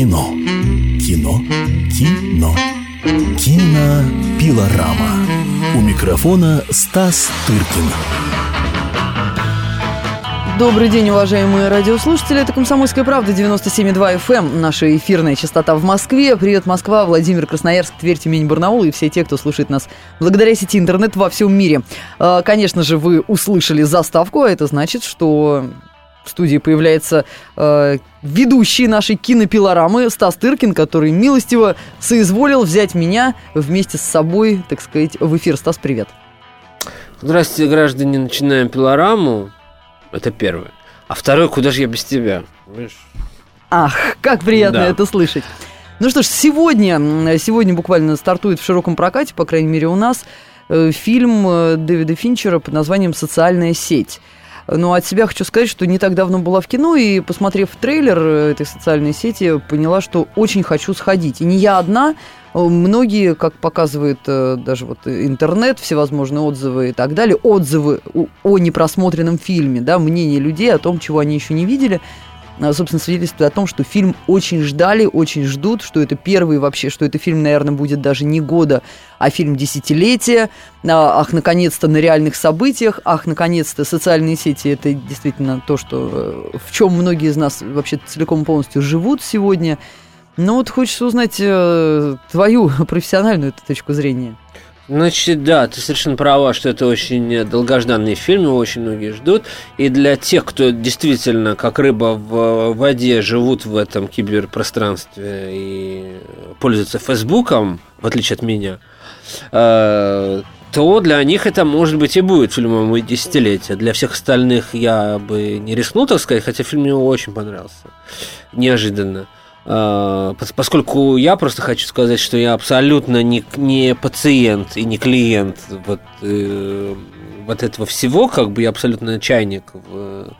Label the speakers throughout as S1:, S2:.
S1: Кино. Кино. Кино. Кино. Пилорама. У микрофона Стас Тыркин.
S2: Добрый день, уважаемые радиослушатели. Это «Комсомольская правда» 97,2 FM. Эм. Наша эфирная частота в Москве. Привет, Москва, Владимир, Красноярск, Тверь, Тюмень, Барнаул и все те, кто слушает нас благодаря сети интернет во всем мире. А, конечно же, вы услышали заставку, а это значит, что в студии появляется э, ведущий нашей кинопилорамы Стас Тыркин, который милостиво соизволил взять меня вместе с собой, так сказать, в эфир. Стас, привет.
S3: Здравствуйте, граждане. Начинаем пилораму. Это первое. А второе, куда же я без тебя? Понимаешь?
S2: Ах, как приятно да. это слышать. Ну что ж, сегодня, сегодня буквально стартует в широком прокате, по крайней мере у нас, э, фильм э, Дэвида Финчера под названием «Социальная сеть». Но от себя хочу сказать, что не так давно была в кино, и, посмотрев трейлер э, этой социальной сети, поняла, что очень хочу сходить. И не я одна, Многие, как показывает э, даже вот интернет, всевозможные отзывы и так далее, отзывы о непросмотренном фильме, да, мнение людей о том, чего они еще не видели, собственно, свидетельствует о том, что фильм очень ждали, очень ждут, что это первый вообще, что это фильм, наверное, будет даже не года, а фильм десятилетия. А, ах, наконец-то на реальных событиях, ах, наконец-то социальные сети – это действительно то, что, э, в чем многие из нас вообще целиком полностью живут сегодня – ну вот хочется узнать э, твою профессиональную точку зрения.
S3: Значит, да, ты совершенно права, что это очень долгожданный фильм, его очень многие ждут. И для тех, кто действительно, как рыба в воде, живут в этом киберпространстве и пользуются Фейсбуком, в отличие от меня, э, то для них это, может быть, и будет фильмом десятилетия. Для всех остальных я бы не рискнул, так сказать, хотя фильм мне очень понравился. Неожиданно. А, поскольку я просто хочу сказать, что я абсолютно не, не пациент и не клиент вот, э, вот этого всего, как бы я абсолютно чайник в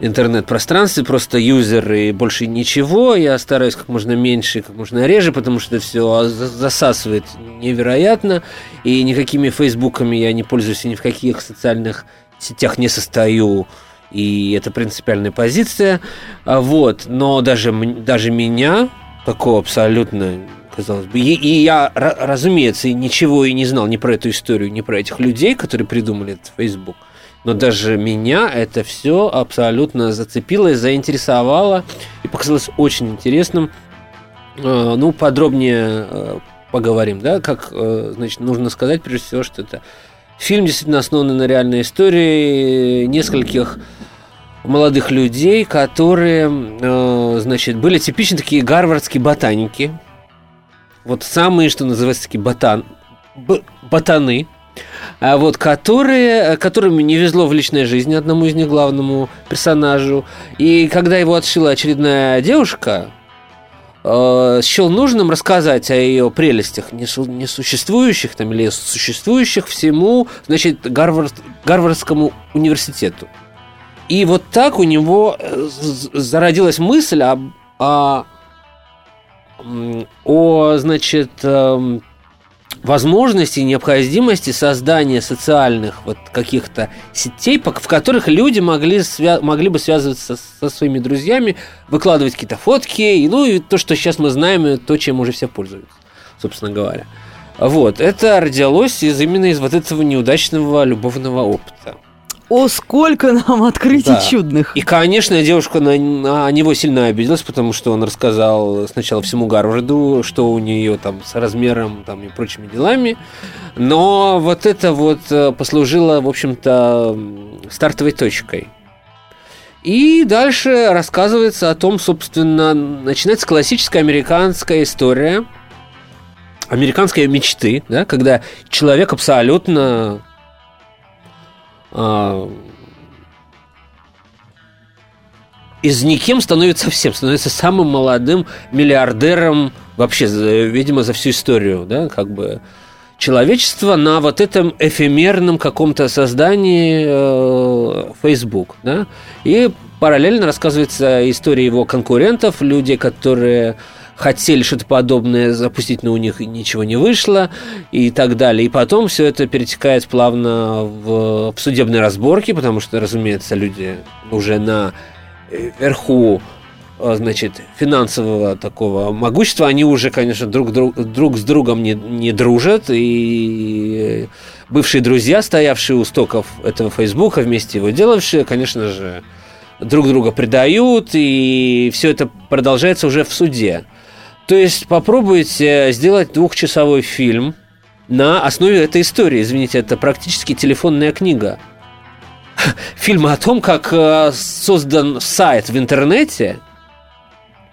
S3: интернет-пространстве, просто юзер и больше ничего. Я стараюсь как можно меньше и как можно реже, потому что это все засасывает невероятно. И никакими фейсбуками я не пользуюсь, и ни в каких социальных сетях не состою и это принципиальная позиция. А вот, но даже, даже меня, такого абсолютно, казалось бы, и, и я, разумеется, ничего и не знал ни про эту историю, ни про этих людей, которые придумали этот Facebook, но даже меня это все абсолютно зацепило и заинтересовало, и показалось очень интересным. А, ну, подробнее а, поговорим, да, как, значит, нужно сказать, прежде всего, что это фильм действительно основан на реальной истории нескольких молодых людей, которые, э, значит, были типичные такие гарвардские ботаники. Вот самые, что называется, такие ботан, ботаны, а вот, которые, которым не везло в личной жизни одному из них, главному персонажу. И когда его отшила очередная девушка, э, счел нужным рассказать о ее прелестях несуществующих там, или существующих всему значит, Гарвард, Гарвардскому университету. И вот так у него э, зародилась мысль о, о, о значит, эм, возможности и необходимости создания социальных вот каких-то сетей, в которых люди могли, свя- могли бы связываться со своими друзьями, выкладывать какие-то фотки, и, ну и то, что сейчас мы знаем, то, чем уже все пользуются, собственно говоря. Вот, это родилось из именно из вот этого неудачного любовного опыта.
S2: О, сколько нам открытий да. чудных.
S3: И, конечно, девушка на, на него сильно обиделась, потому что он рассказал сначала всему Гарварду, что у нее там с размером там, и прочими делами. Но вот это вот э, послужило, в общем-то, стартовой точкой. И дальше рассказывается о том, собственно, начинается классическая американская история, американской мечты, да, когда человек абсолютно из никем становится всем, становится самым молодым миллиардером вообще, видимо, за всю историю, да, как бы. Человечества на вот этом эфемерном каком-то создании э, Facebook, да, и параллельно рассказывается история его конкурентов, люди, которые хотели что-то подобное запустить, но у них ничего не вышло и так далее. И потом все это перетекает плавно в, в судебные разборки, потому что, разумеется, люди уже на верху а, значит, финансового такого могущества, они уже, конечно, друг, друг, друг с другом не, не дружат, и бывшие друзья, стоявшие у стоков этого Фейсбука, вместе его делавшие, конечно же, друг друга предают, и все это продолжается уже в суде. То есть попробуйте сделать двухчасовой фильм на основе этой истории. Извините, это практически телефонная книга. Фильм о том, как э, создан сайт в интернете,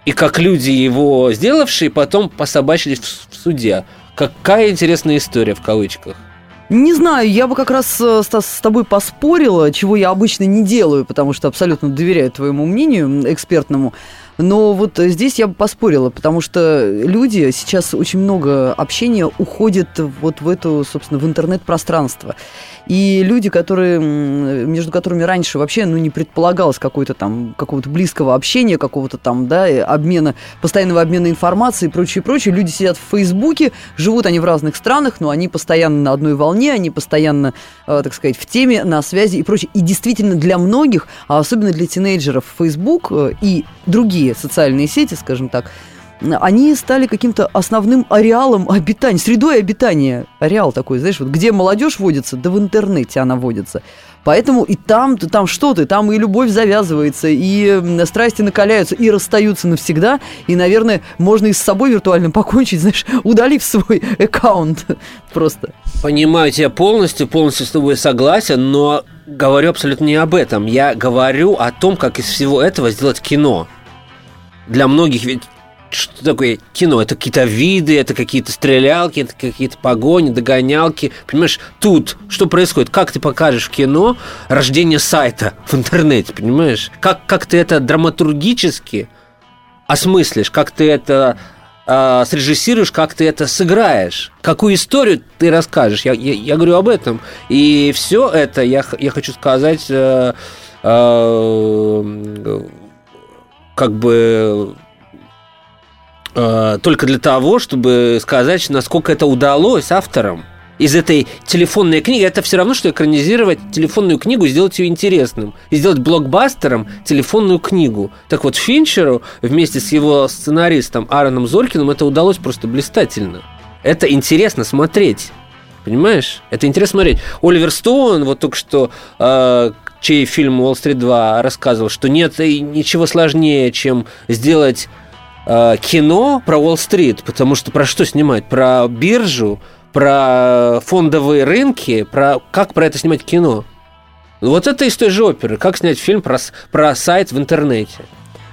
S3: и как люди его сделавшие потом пособачились в суде. Какая интересная история в кавычках.
S2: Не знаю, я бы как раз, э, с тобой поспорила, чего я обычно не делаю, потому что абсолютно доверяю твоему мнению экспертному. Но вот здесь я бы поспорила, потому что люди сейчас очень много общения уходит вот в эту, собственно, в интернет-пространство. И люди, которые, между которыми раньше вообще ну, не предполагалось какой-то там, какого-то близкого общения, какого-то там, да, обмена, постоянного обмена информацией и прочее, прочее. Люди сидят в Фейсбуке, живут они в разных странах, но они постоянно на одной волне, они постоянно, э, так сказать, в теме, на связи и прочее. И действительно для многих, а особенно для тинейджеров, Facebook э, и другие социальные сети, скажем так, они стали каким-то основным ареалом обитания, средой обитания. Ареал такой, знаешь, вот где молодежь водится, да в интернете она водится. Поэтому и там, там что ты, там и любовь завязывается, и страсти накаляются, и расстаются навсегда. И, наверное, можно и с собой виртуально покончить, знаешь, удалив свой аккаунт просто.
S3: Понимаю тебя полностью, полностью с тобой согласен, но говорю абсолютно не об этом. Я говорю о том, как из всего этого сделать кино для многих ведь что такое кино? Это какие-то виды, это какие-то стрелялки, это какие-то погони, догонялки. Понимаешь, тут что происходит? Как ты покажешь в кино рождение сайта в интернете, понимаешь? Как, как ты это драматургически осмыслишь, как ты это э, срежиссируешь, как ты это сыграешь, какую историю ты расскажешь. Я, я, я говорю об этом. И все это я, я хочу сказать... Э, э, как бы э, только для того, чтобы сказать, насколько это удалось авторам из этой телефонной книги. Это все равно, что экранизировать телефонную книгу, сделать ее интересным. И сделать блокбастером телефонную книгу. Так вот, Финчеру вместе с его сценаристом Аароном Зоркиным это удалось просто блистательно. Это интересно смотреть. Понимаешь? Это интересно смотреть. Оливер Стоун, вот только что э, чей фильм «Уолл-стрит 2» рассказывал, что нет ничего сложнее, чем сделать э, кино про Уолл-стрит, потому что про что снимать? Про биржу, про фондовые рынки, про как про это снимать кино? Вот это из той же оперы. Как снять фильм про, про сайт в интернете?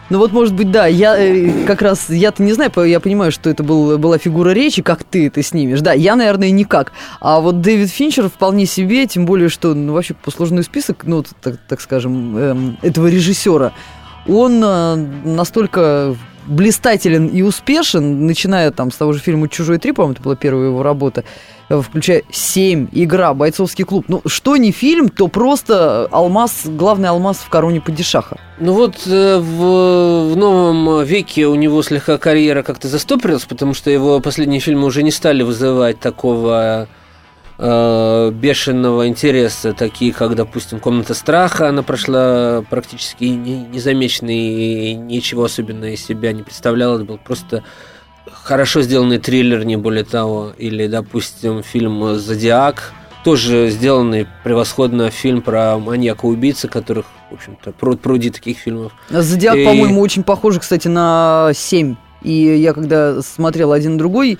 S2: Ну вот, может быть, да, я э, как раз, я-то не знаю, я понимаю, что это был, была фигура речи, как ты это снимешь. Да, я, наверное, никак. А вот Дэвид Финчер вполне себе, тем более, что, ну, вообще, послужной список, ну, так, так скажем, эм, этого режиссера, он э, настолько блистателен и успешен, начиная там с того же фильма «Чужой три», по-моему, это была первая его работа, Э, включая «Семь», «Игра», «Бойцовский клуб». Ну, что не фильм, то просто алмаз, главный алмаз в короне падишаха.
S3: Ну вот э, в, в новом веке у него слегка карьера как-то застопорилась, потому что его последние фильмы уже не стали вызывать такого э, бешеного интереса, такие как, допустим, «Комната страха», она прошла практически незамеченной и ничего особенного из себя не представляла, это был просто хорошо сделанный триллер, не более того, или, допустим, фильм «Зодиак», тоже сделанный превосходно фильм про маньяка-убийцы, которых, в общем-то, пруд пруди таких фильмов.
S2: «Зодиак», и... по-моему, очень похож, кстати, на «Семь». И я когда смотрел один другой,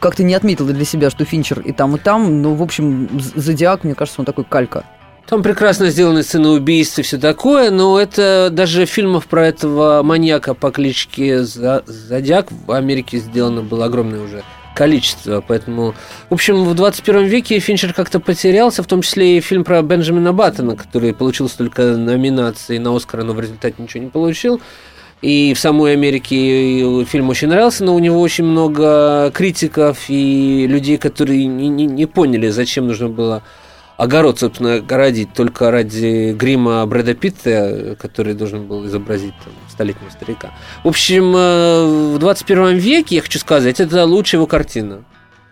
S2: как-то не отметил для себя, что Финчер и там, и там. Ну, в общем, «Зодиак», мне кажется, он такой калька.
S3: Там прекрасно сделаны сцены убийств и все такое, но это даже фильмов про этого маньяка по кличке Зодиак в Америке сделано было огромное уже количество, поэтому... В общем, в 21 веке Финчер как-то потерялся, в том числе и фильм про Бенджамина Баттона, который получил столько номинаций на Оскара, но в результате ничего не получил. И в самой Америке фильм очень нравился, но у него очень много критиков и людей, которые не, не, не поняли, зачем нужно было огород, собственно, городить только ради грима Брэда Питта, который должен был изобразить там, столетнего старика. В общем, э, в 21 веке, я хочу сказать, это лучшая его картина.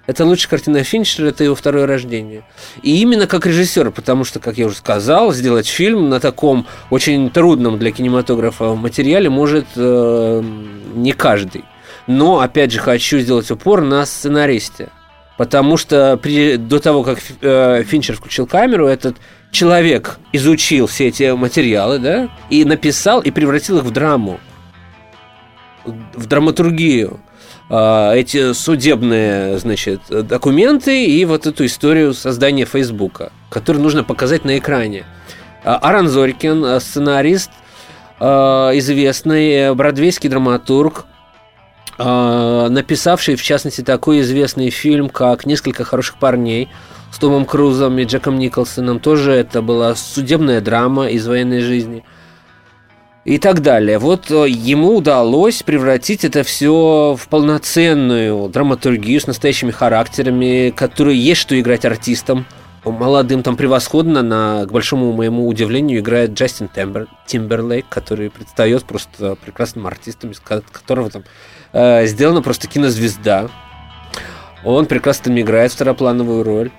S3: Это лучшая картина Финчера, это его второе рождение. И именно как режиссер, потому что, как я уже сказал, сделать фильм на таком очень трудном для кинематографа материале может э, не каждый. Но, опять же, хочу сделать упор на сценаристе. Потому что при, до того, как э, Финчер включил камеру, этот человек изучил все эти материалы, да, и написал, и превратил их в драму, в драматургию. Э, эти судебные, значит, документы и вот эту историю создания Фейсбука, которую нужно показать на экране. Э, Аран Зорькин, э, сценарист, э, известный бродвейский драматург, а, написавший, в частности, такой известный фильм, как «Несколько хороших парней» с Томом Крузом и Джеком Николсоном. Тоже это была судебная драма из военной жизни. И так далее. Вот э, ему удалось превратить это все в полноценную драматургию с настоящими характерами, которые есть что играть артистам – молодым там превосходно, на, к большому моему удивлению, играет Джастин Тембер, Тимберлейк, который предстает просто прекрасным артистом, из которого там э, сделана просто кинозвезда. Он прекрасно играет второплановую роль.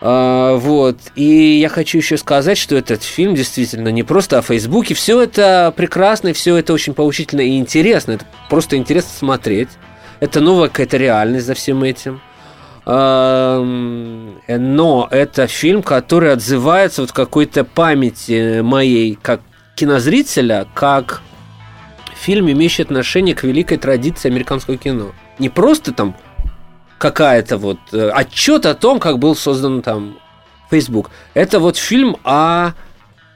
S3: А, вот. И я хочу еще сказать, что этот фильм действительно не просто о Фейсбуке. Все это прекрасно, все это очень поучительно и интересно. Это просто интересно смотреть. Это новая какая-то реальность за всем этим. Но это фильм, который отзывается вот какой-то памяти моей как кинозрителя, как фильм, имеющий отношение к великой традиции американского кино. Не просто там какая-то вот э, отчет о том, как был создан там Facebook. Это вот фильм о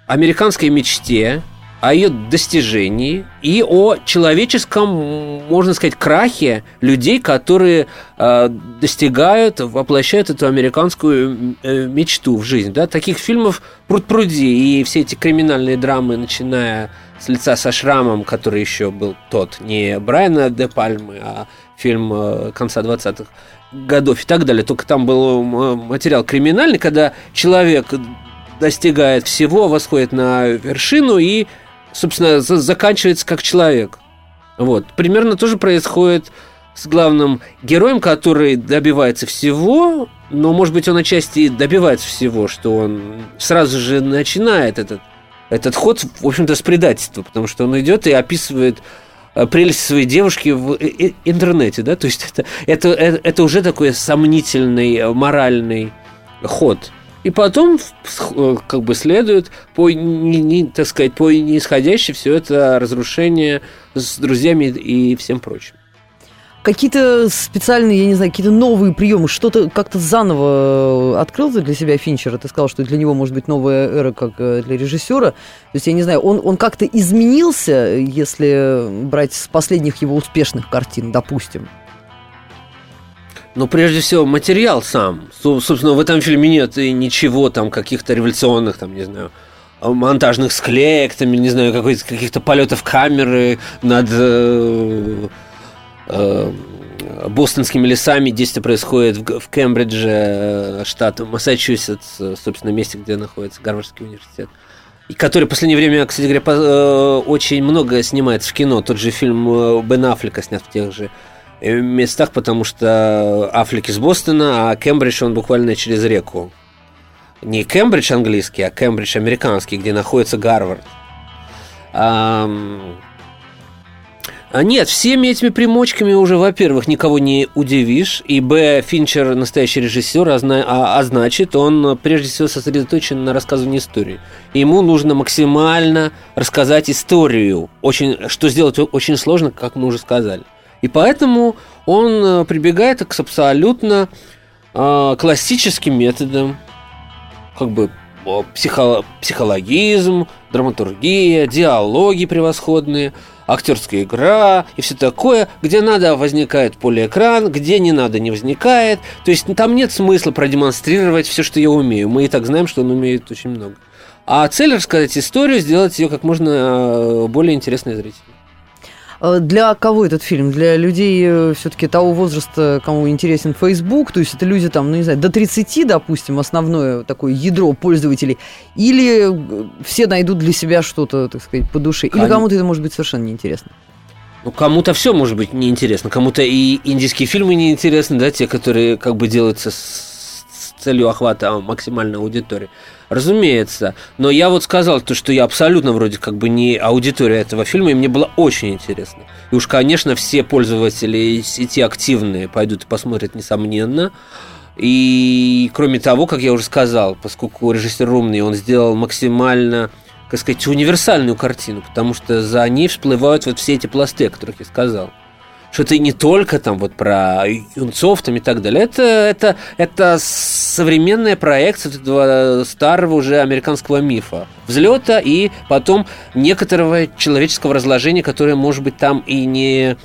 S3: американской мечте, о ее достижении и о человеческом, можно сказать, крахе людей, которые э, достигают, воплощают эту американскую э, мечту в жизнь. Да? Таких фильмов пруд-пруди, и все эти криминальные драмы, начиная с лица со шрамом, который еще был тот, не Брайана де Пальмы, а фильм э, конца 20-х годов и так далее. Только там был материал криминальный, когда человек достигает всего, восходит на вершину и собственно, заканчивается как человек. Вот. Примерно тоже происходит с главным героем, который добивается всего, но, может быть, он отчасти добивается всего, что он сразу же начинает этот, этот ход, в общем-то, с предательства, потому что он идет и описывает прелесть своей девушки в интернете, да, то есть это, это, это, уже такой сомнительный э, моральный ход. И потом, э, как бы следует, по, не, не, так сказать, по неисходящей все это разрушение с друзьями и всем прочим.
S2: Какие-то специальные, я не знаю, какие-то новые приемы, что-то как-то заново э, открыл для себя Финчера? Ты сказал, что для него может быть новая эра, как э, для режиссера. То есть, я не знаю, он, он как-то изменился, если брать с последних его успешных картин, допустим?
S3: Ну, прежде всего, материал сам. Собственно, в этом фильме нет и ничего там каких-то революционных, там, не знаю, монтажных склеек, там, не знаю, каких-то полетов камеры над э, бостонскими лесами. Действие происходит в, Кембридже, э, штат Массачусетс, собственно, месте, где находится Гарвардский университет. И который в последнее время, кстати говоря, э, очень много снимается в кино. Тот же фильм э, Бен Аффлека снят в тех же Э, местах, потому что Аффлек из Бостона, а Кембридж он буквально через реку. Не Кембридж английский, а Кембридж американский, где находится Гарвард. Нет, всеми этими примочками уже, во-первых, никого не удивишь, и, б, Финчер настоящий режиссер, а, а, а значит, он прежде всего сосредоточен на рассказывании истории. Ему нужно максимально рассказать историю, очень, что сделать очень сложно, как мы уже сказали. И поэтому он э, прибегает к абсолютно э, классическим методам, как бы психо психологизм, драматургия, диалоги превосходные, актерская игра и все такое, где надо возникает полиэкран, где не надо не возникает. То есть там нет смысла продемонстрировать все, что я умею. Мы и так знаем, что он умеет очень много. А цель рассказать историю, сделать ее как можно э, более интересной зрителю.
S2: Э, для кого этот фильм? Для людей э, все-таки того возраста, кому интересен Facebook, то есть это люди там, ну не знаю, до 30, допустим, основное такое ядро пользователей, или э, все найдут для себя что-то, так сказать, по душе, или кому-то это может быть совершенно неинтересно?
S3: Ну, кому-то все может быть неинтересно, кому-то и индийские фильмы неинтересны, да, те, которые как бы делаются с, с целью охвата максимальной аудитории. Разумеется. Но я вот сказал то, что я абсолютно вроде как бы не аудитория этого фильма, и мне было очень интересно. И уж, конечно, все пользователи сети активные пойдут и посмотрят, несомненно. И кроме того, как я уже сказал, поскольку режиссер умный, он сделал максимально как сказать, универсальную картину, потому что за ней всплывают вот все эти пласты, о которых я сказал. Что это не только там вот про юнцов там и так далее. Это, это, это современная проекция этого старого уже американского мифа. Взлета и потом некоторого человеческого разложения, которое, может быть, там и не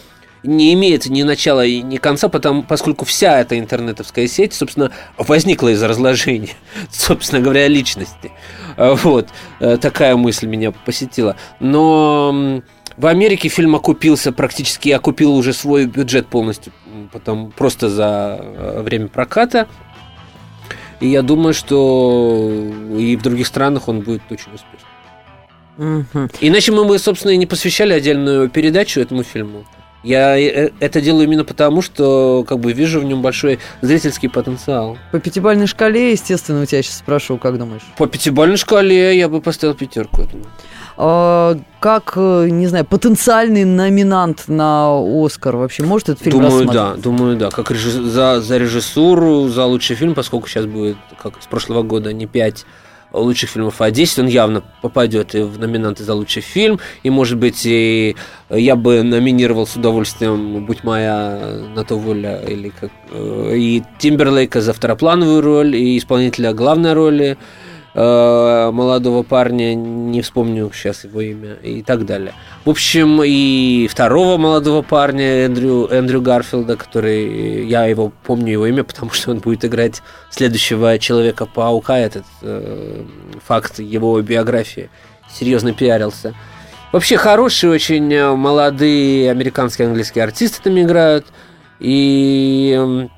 S3: не имеет ни начала и ни конца, потому, поскольку вся эта интернетовская сеть, собственно, возникла из разложения, собственно говоря, личности. Вот, э, такая мысль меня посетила. Но в Америке фильм окупился, практически окупил уже свой бюджет полностью, потом просто за э, время проката. И я думаю, что и в других странах он будет очень успешным. Угу. Иначе мы бы, собственно, и не посвящали отдельную передачу этому фильму. Я э, это делаю именно потому, что как бы вижу в нем большой зрительский потенциал.
S2: По пятибалльной шкале, естественно, у тебя сейчас спрошу, как думаешь?
S3: По пятибалльной шкале я бы поставил пятерку этому.
S2: А, как, э, не знаю, потенциальный номинант на Оскар вообще? Может этот фильм
S3: Думаю, да, думаю, да. Как режисс... за, за режиссуру, за лучший фильм, поскольку сейчас будет, как с прошлого года, не пять лучших фильмов, а 10 он явно попадет и в номинанты за лучший фильм, и, может быть, и я бы номинировал с удовольствием «Будь моя на то воля» или как, э, и Тимберлейка за второплановую роль, и исполнителя главной роли, Э, молодого парня, не вспомню сейчас его имя, и так далее. В общем, и второго молодого парня, Эндрю, Эндрю Гарфилда, который, я его помню его имя, потому что он будет играть следующего Человека-паука, этот э, факт его биографии серьезно пиарился. Вообще хорошие очень э, молодые американские английские артисты там играют. И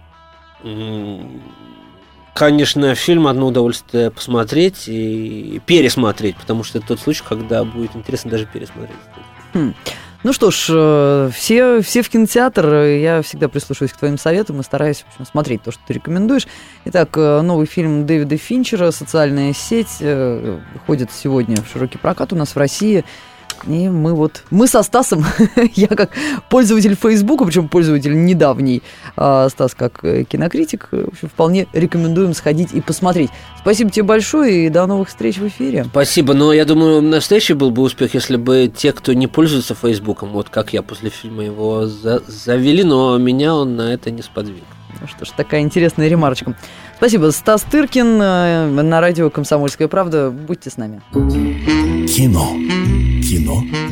S3: конечно, фильм одно удовольствие посмотреть и пересмотреть, потому что это тот случай, когда будет интересно даже пересмотреть.
S2: Хм. Ну что ж, э, все, все в кинотеатр. Я всегда прислушиваюсь к твоим советам и стараюсь в общем, смотреть то, что ты рекомендуешь. Итак, э, новый фильм Дэвида Финчера «Социальная сеть» э, выходит сегодня в широкий прокат у нас в России. И мы вот, мы со Стасом, я как пользователь Фейсбука, причем пользователь недавний, а Стас как э, кинокритик, в общем, вполне рекомендуем сходить и посмотреть. Спасибо тебе большое и до новых встреч в эфире.
S3: Спасибо, но я думаю, настоящий был бы успех, если бы те, кто не пользуется Фейсбуком, вот как я после фильма его за завели, но меня он на это не сподвиг.
S2: Ну что ж, такая интересная ремарочка. Спасибо. Стас Тыркин э, на радио «Комсомольская правда». Будьте с нами.
S1: Кино. ¿no?